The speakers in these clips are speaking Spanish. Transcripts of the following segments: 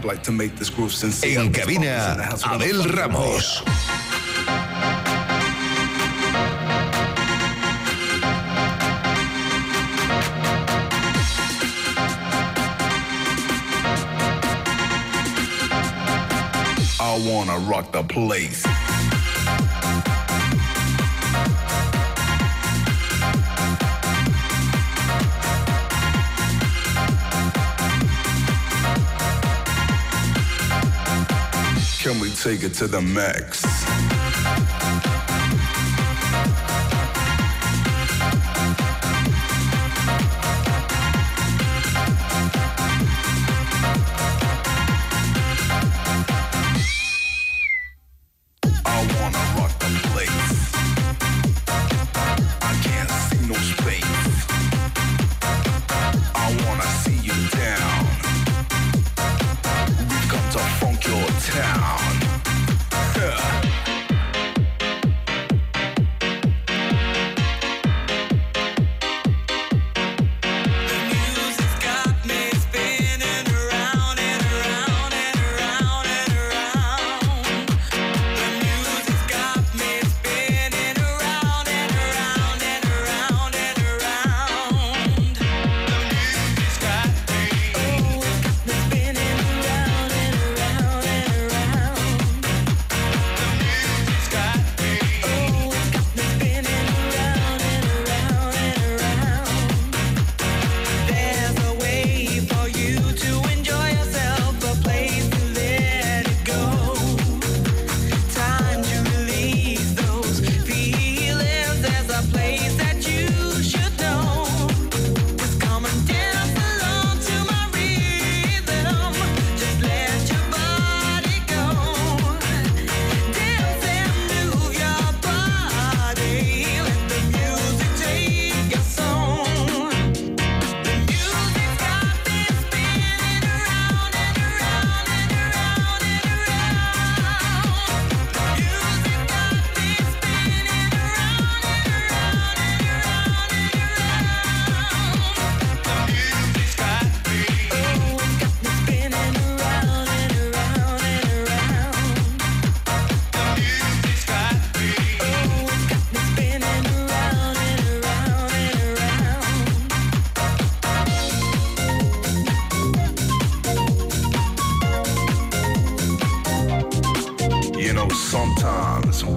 Like to make this groove sincere. En cabina, Abel Ramos. I wanna rock the place. Take it to the max?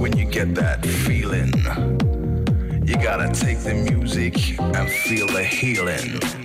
When you get that feeling, you gotta take the music and feel the healing.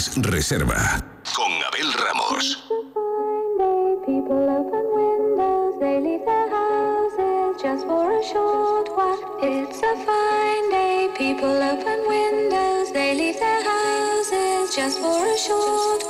Reserva con Abel Ramos. Just for a short while, it's a fine day. People open windows, they leave their houses just for a short while.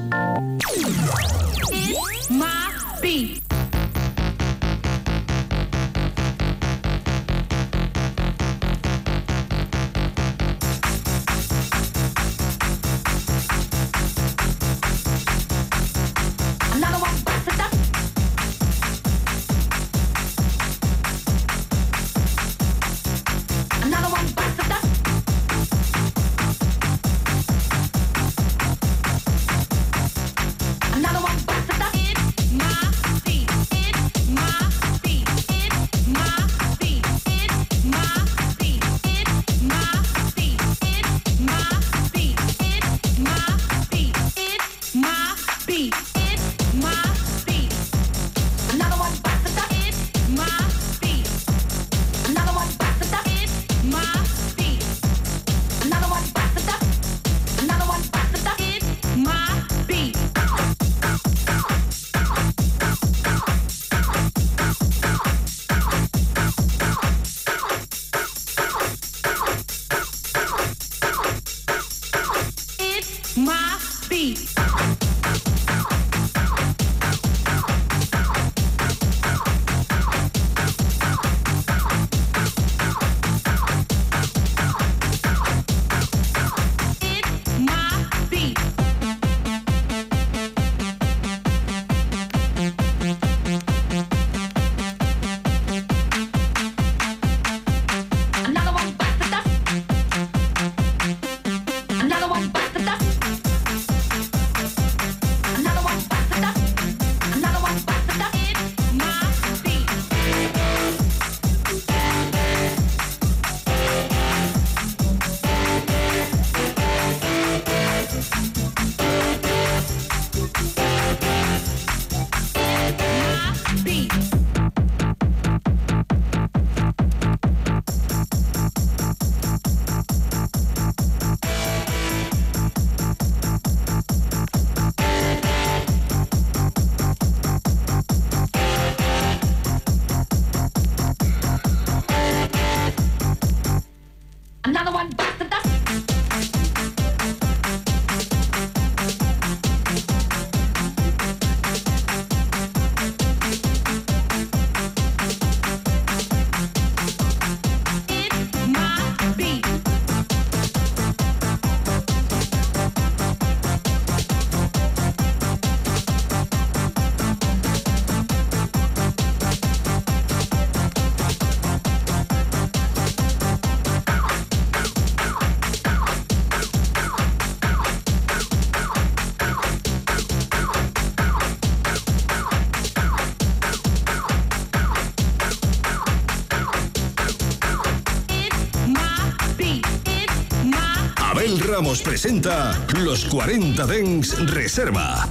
Ramos presenta Los 40 Dens Reserva.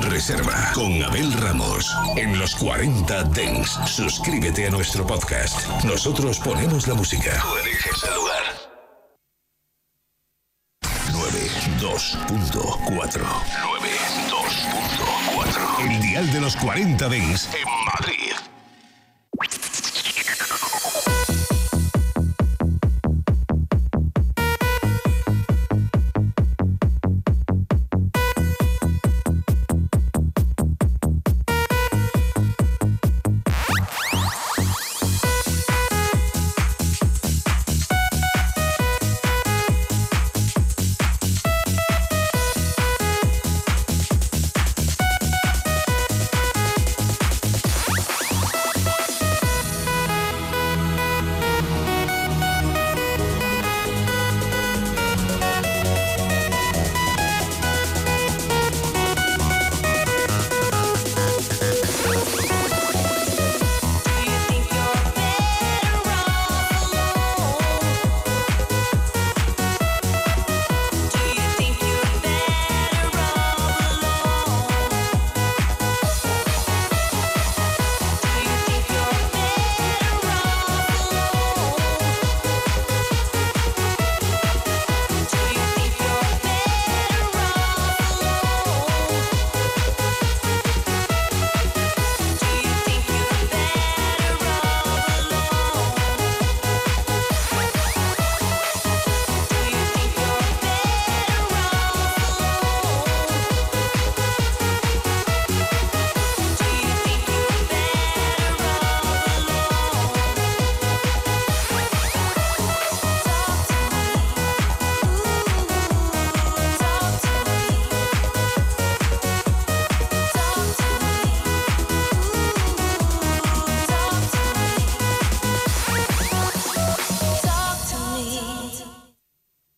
Reserva con Abel Ramos en los 40 Dents. Suscríbete a nuestro podcast. Nosotros ponemos la música. Tú eliges el lugar. 92.4 92.4 El dial de los 40 Dents en Madrid.